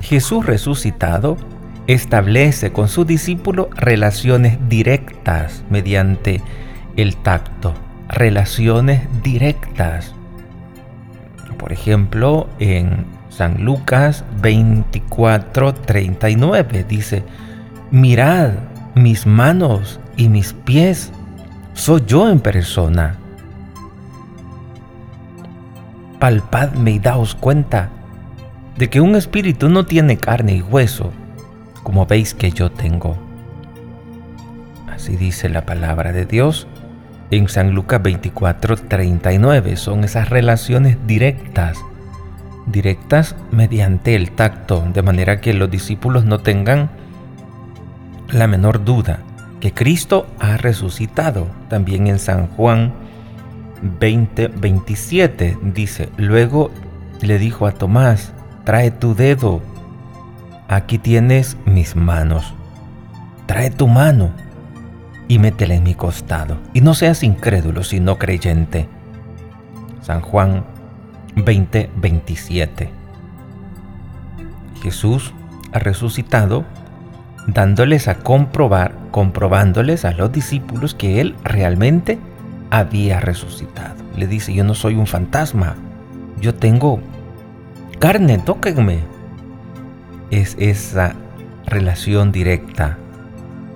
Jesús resucitado establece con su discípulo relaciones directas mediante el tacto, relaciones directas. Por ejemplo, en San Lucas 24, 39 dice, mirad mis manos y mis pies, soy yo en persona. Palpadme y daos cuenta de que un espíritu no tiene carne y hueso, como veis que yo tengo. Así dice la palabra de Dios en San Lucas 24, 39. Son esas relaciones directas, directas mediante el tacto, de manera que los discípulos no tengan la menor duda que Cristo ha resucitado. También en San Juan 20, 27 dice, luego le dijo a Tomás, trae tu dedo, aquí tienes mis manos, trae tu mano y métela en mi costado, y no seas incrédulo, sino creyente. San Juan 20, 27. Jesús ha resucitado dándoles a comprobar, comprobándoles a los discípulos que Él realmente había resucitado. Le dice, yo no soy un fantasma, yo tengo carne, tóquenme. Es esa relación directa.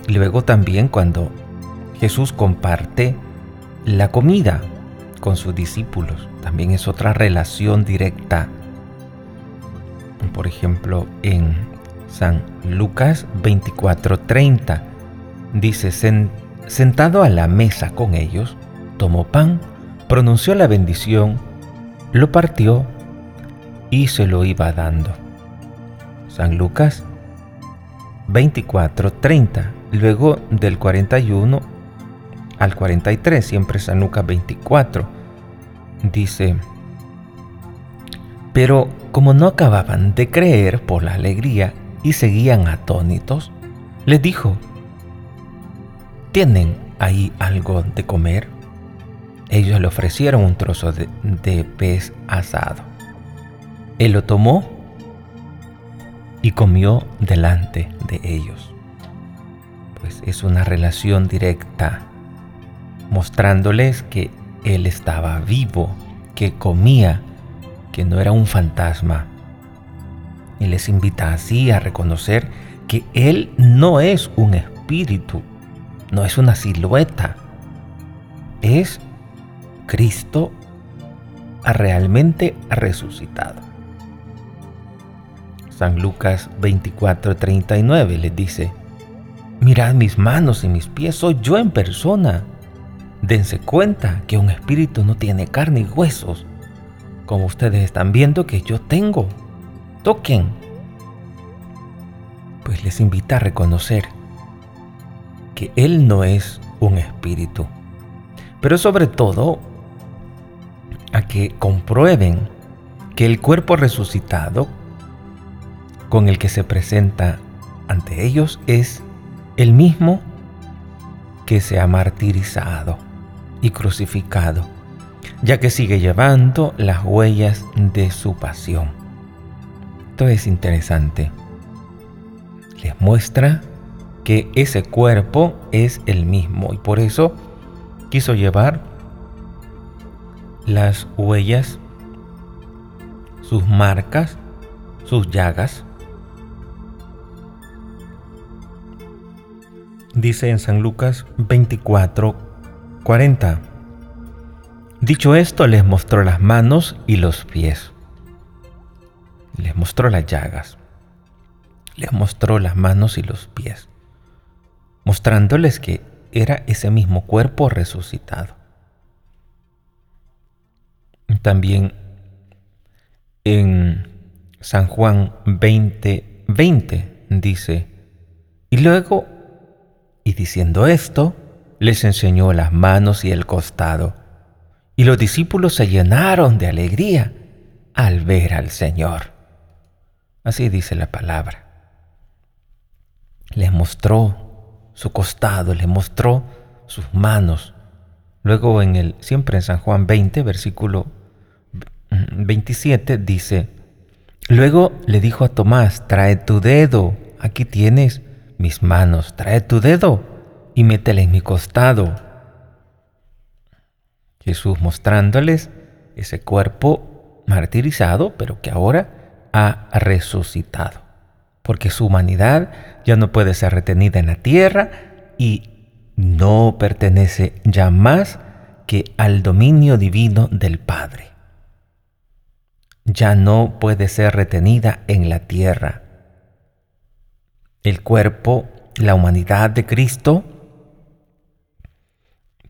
Luego también cuando Jesús comparte la comida con sus discípulos, también es otra relación directa. Por ejemplo, en San Lucas 24:30 dice, sentado a la mesa con ellos, tomó pan, pronunció la bendición, lo partió y se lo iba dando. San Lucas 24:30, luego del 41 al 43, siempre San Lucas 24, dice, pero como no acababan de creer por la alegría y seguían atónitos, les dijo, ¿tienen ahí algo de comer? Ellos le ofrecieron un trozo de, pez asado. Él lo tomó y comió delante de ellos. Pues es una relación directa, mostrándoles que Él estaba vivo, que comía, que no era un fantasma y les invita así a reconocer que Él no es un espíritu, no es una silueta, es Cristo realmente resucitado. San Lucas 24:39 les dice, mirad mis manos y mis pies, soy yo en persona. Dense cuenta que un espíritu no tiene carne y huesos, como ustedes están viendo que yo tengo toquen, pues les invita a reconocer que Él no es un espíritu, pero sobre todo a que comprueben que el cuerpo resucitado con el que se presenta ante ellos es el mismo que se ha martirizado y crucificado, ya que sigue llevando las huellas de su pasión. Esto es interesante. Les muestra que ese cuerpo es el mismo y por eso quiso llevar las huellas, sus marcas, sus llagas. Dice en San Lucas 24, 40. Dicho esto, les mostró las manos y los pies les mostró las llagas, les mostró las manos y los pies, mostrándoles que era ese mismo cuerpo resucitado. También en San Juan 20, 20 dice, y luego, y diciendo esto, les enseñó las manos y el costado, y los discípulos se llenaron de alegría al ver al Señor. Así dice la palabra. Les mostró su costado, les mostró sus manos. Luego en el siempre en San Juan 20, versículo 27 dice, luego le dijo a Tomás, trae tu dedo, aquí tienes mis manos, trae tu dedo y métele en mi costado. Jesús mostrándoles ese cuerpo martirizado, pero que ahora ha resucitado, porque su humanidad ya no puede ser retenida en la tierra y no pertenece ya más que al dominio divino del Padre. Ya no puede ser retenida en la tierra. El cuerpo, la humanidad de Cristo,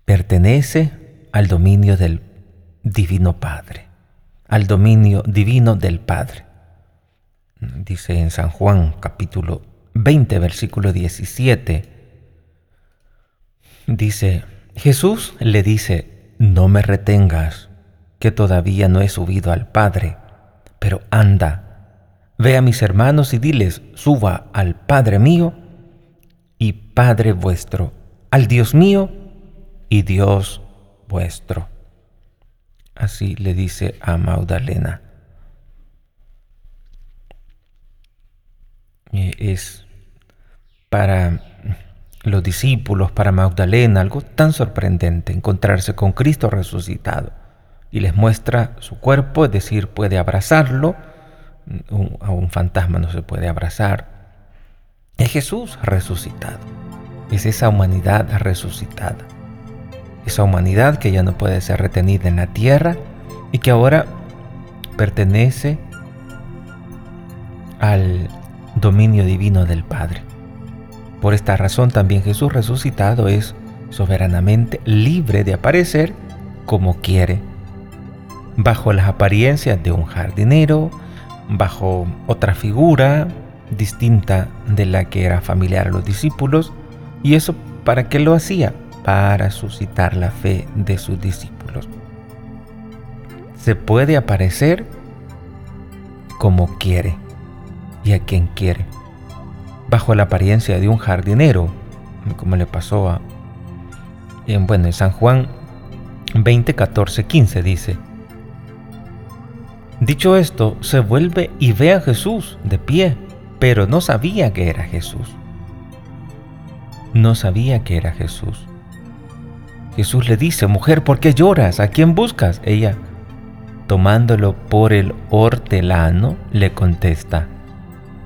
pertenece al dominio del Divino Padre, al dominio divino del Padre. Dice en San Juan capítulo 20, versículo 17, dice, Jesús le dice, no me retengas, que todavía no he subido al Padre, pero anda, ve a mis hermanos y diles, suba al Padre mío y Padre vuestro, al Dios mío y Dios vuestro. Así le dice a Magdalena. Es para los discípulos, para Magdalena, algo tan sorprendente encontrarse con Cristo resucitado. Y les muestra su cuerpo, es decir, puede abrazarlo. A un fantasma no se puede abrazar. Es Jesús resucitado. Es esa humanidad resucitada esa humanidad que ya no puede ser retenida en la tierra y que ahora pertenece al dominio divino del Padre. Por esta razón también Jesús resucitado es soberanamente libre de aparecer como quiere, bajo las apariencias de un jardinero, bajo otra figura distinta de la que era familiar a los discípulos, y eso para qué lo hacía? para suscitar la fe de sus discípulos. Se puede aparecer como quiere y a quien quiere, bajo la apariencia de un jardinero, como le pasó a en, bueno, en San Juan 20, 14, 15 dice, Dicho esto, se vuelve y ve a Jesús de pie, pero no sabía que era Jesús. No sabía que era Jesús. Jesús le dice, mujer, ¿por qué lloras? ¿A quién buscas? Ella, tomándolo por el hortelano, le contesta,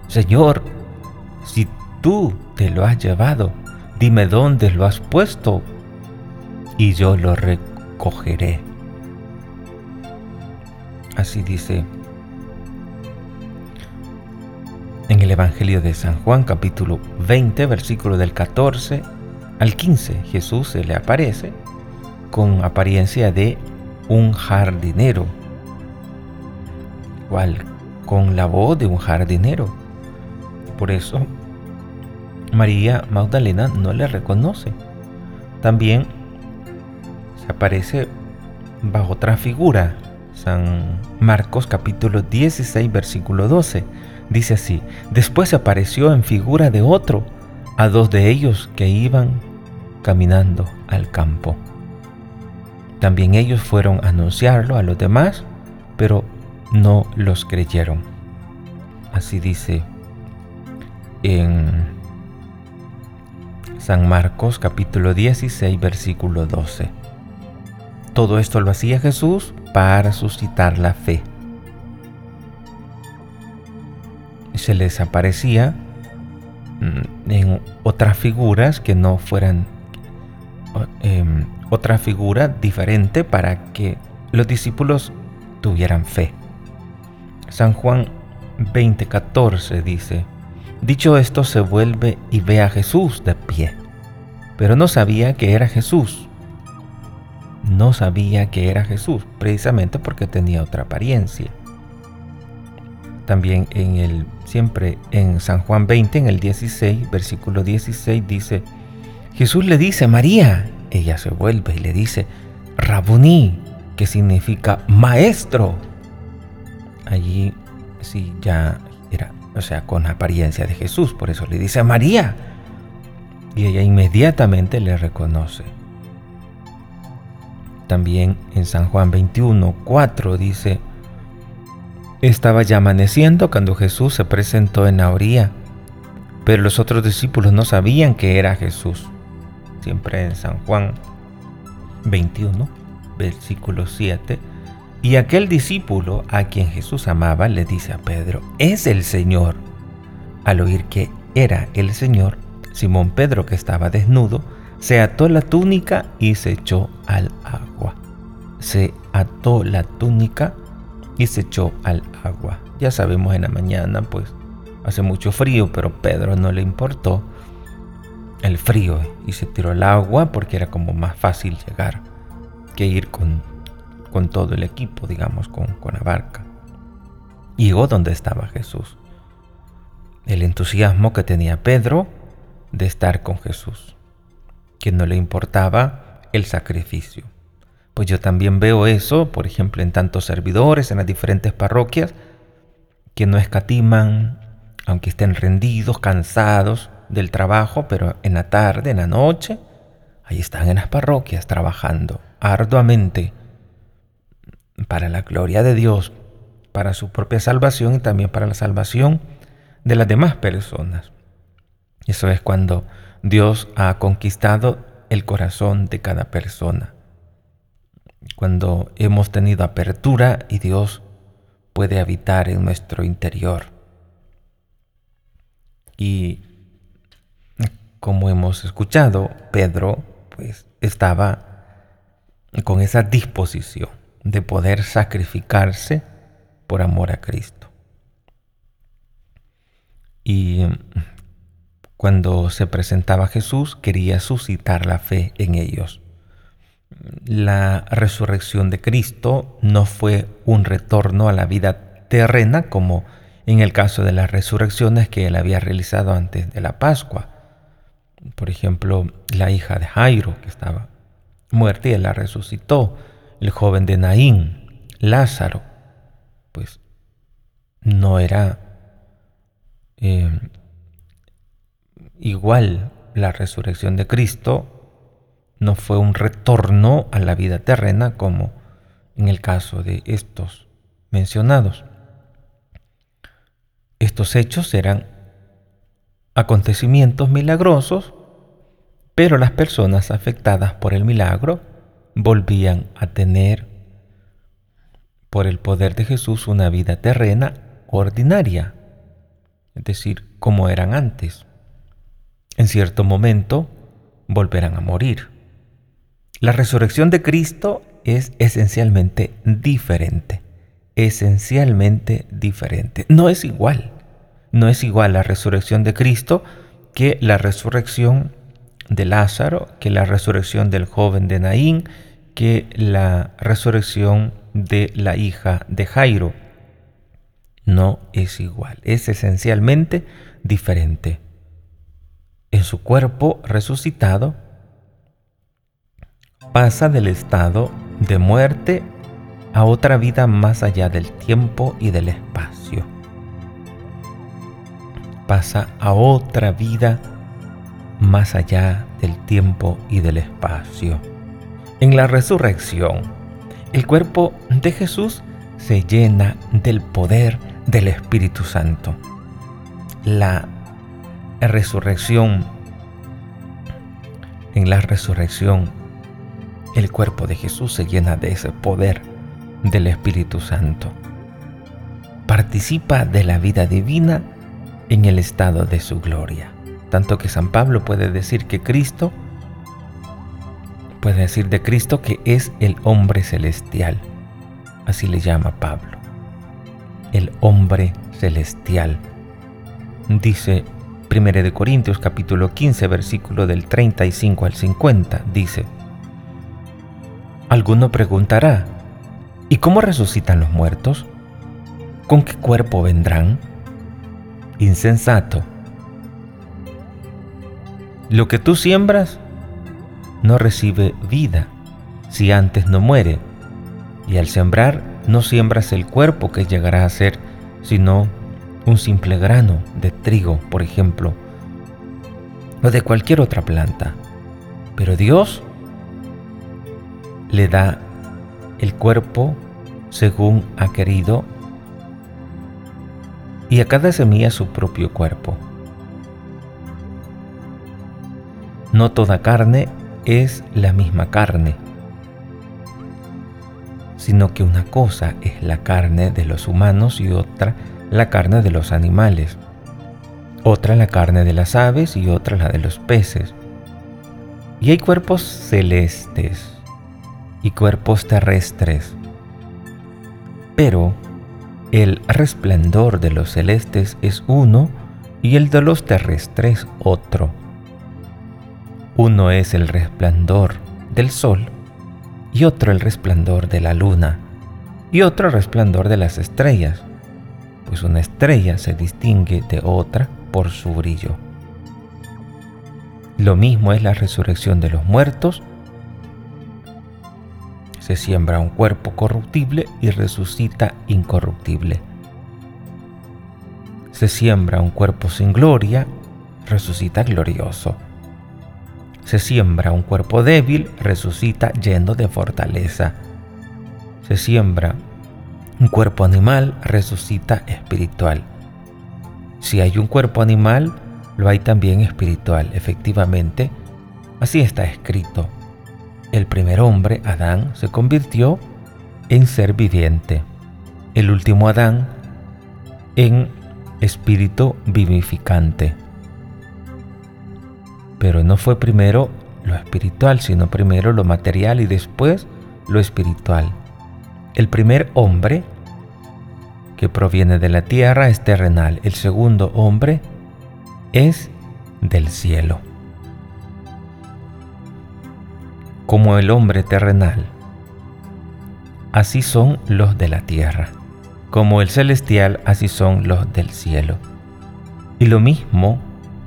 Señor, si tú te lo has llevado, dime dónde lo has puesto y yo lo recogeré. Así dice en el Evangelio de San Juan capítulo 20 versículo del 14 al 15 Jesús se le aparece con apariencia de un jardinero, igual con la voz de un jardinero. Por eso María Magdalena no le reconoce. También se aparece bajo otra figura. San Marcos capítulo 16 versículo 12. Dice así, después se apareció en figura de otro a dos de ellos que iban caminando al campo. También ellos fueron a anunciarlo a los demás, pero no los creyeron. Así dice en San Marcos capítulo 16 versículo 12. Todo esto lo hacía Jesús para suscitar la fe. Se les aparecía mm, en otras figuras que no fueran Em, otra figura diferente para que los discípulos tuvieran fe. San Juan 20:14 dice, Dicho esto se vuelve y ve a Jesús de pie, pero no sabía que era Jesús. No sabía que era Jesús, precisamente porque tenía otra apariencia. También en el siempre en San Juan 20 en el 16, versículo 16 dice, Jesús le dice, María, ella se vuelve y le dice, Rabuní, que significa maestro. Allí sí ya era, o sea, con apariencia de Jesús, por eso le dice María. Y ella inmediatamente le reconoce. También en San Juan 21, 4 dice, Estaba ya amaneciendo cuando Jesús se presentó en la orilla, pero los otros discípulos no sabían que era Jesús. Siempre en San Juan 21, versículo 7. Y aquel discípulo a quien Jesús amaba le dice a Pedro, es el Señor. Al oír que era el Señor, Simón Pedro, que estaba desnudo, se ató la túnica y se echó al agua. Se ató la túnica y se echó al agua. Ya sabemos en la mañana, pues hace mucho frío, pero Pedro no le importó el frío y se tiró al agua porque era como más fácil llegar que ir con, con todo el equipo, digamos, con, con la barca. Llegó donde estaba Jesús. El entusiasmo que tenía Pedro de estar con Jesús, que no le importaba el sacrificio. Pues yo también veo eso, por ejemplo, en tantos servidores, en las diferentes parroquias, que no escatiman, aunque estén rendidos, cansados del trabajo, pero en la tarde, en la noche, ahí están en las parroquias trabajando arduamente para la gloria de Dios, para su propia salvación y también para la salvación de las demás personas. Eso es cuando Dios ha conquistado el corazón de cada persona. Cuando hemos tenido apertura y Dios puede habitar en nuestro interior. Y como hemos escuchado, Pedro pues estaba con esa disposición de poder sacrificarse por amor a Cristo. Y cuando se presentaba Jesús, quería suscitar la fe en ellos. La resurrección de Cristo no fue un retorno a la vida terrena como en el caso de las resurrecciones que él había realizado antes de la Pascua. Por ejemplo, la hija de Jairo, que estaba muerta y él la resucitó. El joven de Naín, Lázaro, pues no era eh, Igual la resurrección de Cristo no fue un retorno a la vida terrena como en el caso de estos mencionados. Estos hechos eran acontecimientos milagrosos, pero las personas afectadas por el milagro volvían a tener, por el poder de Jesús, una vida terrena ordinaria, es decir, como eran antes en cierto momento volverán a morir. La resurrección de Cristo es esencialmente diferente, esencialmente diferente. No es igual, no es igual la resurrección de Cristo que la resurrección de Lázaro, que la resurrección del joven de Naín, que la resurrección de la hija de Jairo. No es igual, es esencialmente diferente en su cuerpo resucitado, pasa del estado de muerte a otra vida más allá del tiempo y del espacio. Pasa a otra vida más allá del tiempo y del espacio. En la resurrección, el cuerpo de Jesús se llena del poder del Espíritu Santo. La resurrección, en la resurrección, el cuerpo de Jesús se llena de ese poder del Espíritu Santo. Participa de la vida divina en el estado de su gloria. Tanto que San Pablo puede decir que Cristo, puede decir de Cristo que es el hombre celestial. Así le llama Pablo. El hombre celestial. Dice 1 de Corintios capítulo 15 versículo del 35 al 50 dice, Alguno preguntará, ¿y cómo resucitan los muertos? ¿Con qué cuerpo vendrán? Insensato. Lo que tú siembras no recibe vida si antes no muere, y al sembrar no siembras el cuerpo que llegará a ser, sino un simple grano de trigo, por ejemplo, o de cualquier otra planta. Pero Dios le da el cuerpo según ha querido y a cada semilla su propio cuerpo. No toda carne es la misma carne, sino que una cosa es la carne de los humanos y otra la carne de los animales, otra la carne de las aves y otra la de los peces. Y hay cuerpos celestes y cuerpos terrestres, pero el resplandor de los celestes es uno y el de los terrestres otro. Uno es el resplandor del sol y otro el resplandor de la luna y otro el resplandor de las estrellas, pues una estrella se distingue de otra por su brillo. Lo mismo es la resurrección de los muertos. Se siembra un cuerpo corruptible y resucita incorruptible. Se siembra un cuerpo sin gloria, resucita glorioso. Se siembra un cuerpo débil, resucita lleno de fortaleza. Se siembra un cuerpo animal, resucita espiritual. Si hay un cuerpo animal, lo hay también espiritual. Efectivamente, así está escrito. El primer hombre, Adán, se convirtió en ser viviente. El último Adán en espíritu vivificante. Pero no fue primero lo espiritual, sino primero lo material y después lo espiritual. El primer hombre que proviene de la tierra es terrenal, el segundo hombre es del cielo. Como el hombre terrenal, así son los de la tierra. Como el celestial, así son los del cielo. Y lo mismo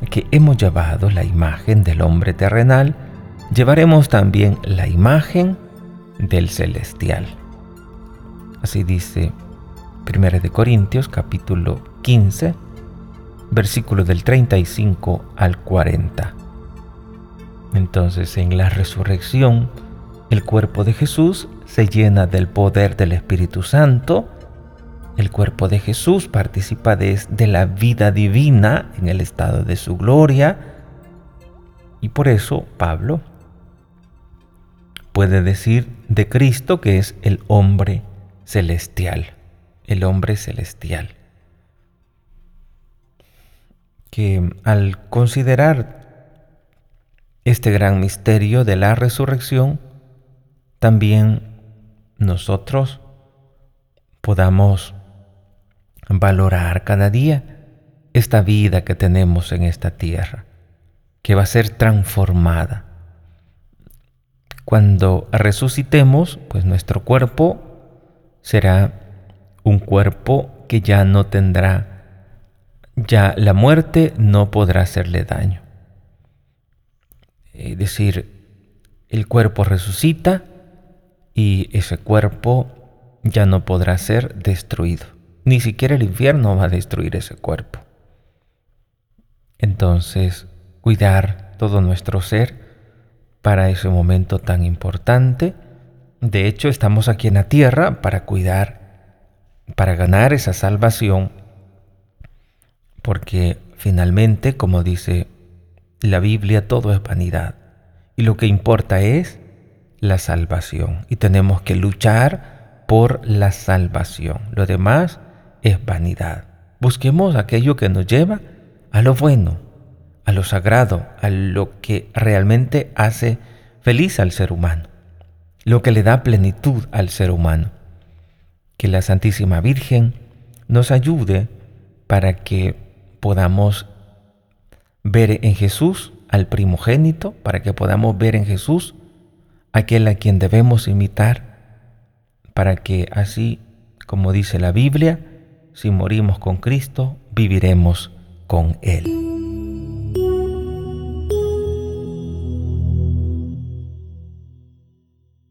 que hemos llevado la imagen del hombre terrenal, llevaremos también la imagen del celestial. Así dice 1 de Corintios capítulo 15, versículo del 35 al 40. Entonces en la resurrección, el cuerpo de Jesús se llena del poder del Espíritu Santo, el cuerpo de Jesús participa de, de la vida divina en el estado de su gloria. Y por eso Pablo puede decir de Cristo que es el hombre celestial, el hombre celestial. Que al considerar este gran misterio de la resurrección, también nosotros podamos valorar cada día esta vida que tenemos en esta tierra, que va a ser transformada. Cuando resucitemos, pues nuestro cuerpo será un cuerpo que ya no tendrá, ya la muerte no podrá hacerle daño. Es decir, el cuerpo resucita y ese cuerpo ya no podrá ser destruido. Ni siquiera el infierno va a destruir ese cuerpo. Entonces, cuidar todo nuestro ser para ese momento tan importante. De hecho, estamos aquí en la tierra para cuidar, para ganar esa salvación, porque finalmente, como dice la Biblia, todo es vanidad. Y lo que importa es la salvación. Y tenemos que luchar por la salvación. Lo demás es vanidad. Busquemos aquello que nos lleva a lo bueno, a lo sagrado, a lo que realmente hace feliz al ser humano, lo que le da plenitud al ser humano. Que la Santísima Virgen nos ayude para que podamos ver en Jesús al primogénito, para que podamos ver en Jesús aquel a quien debemos imitar, para que así, como dice la Biblia, si morimos con Cristo, viviremos con Él.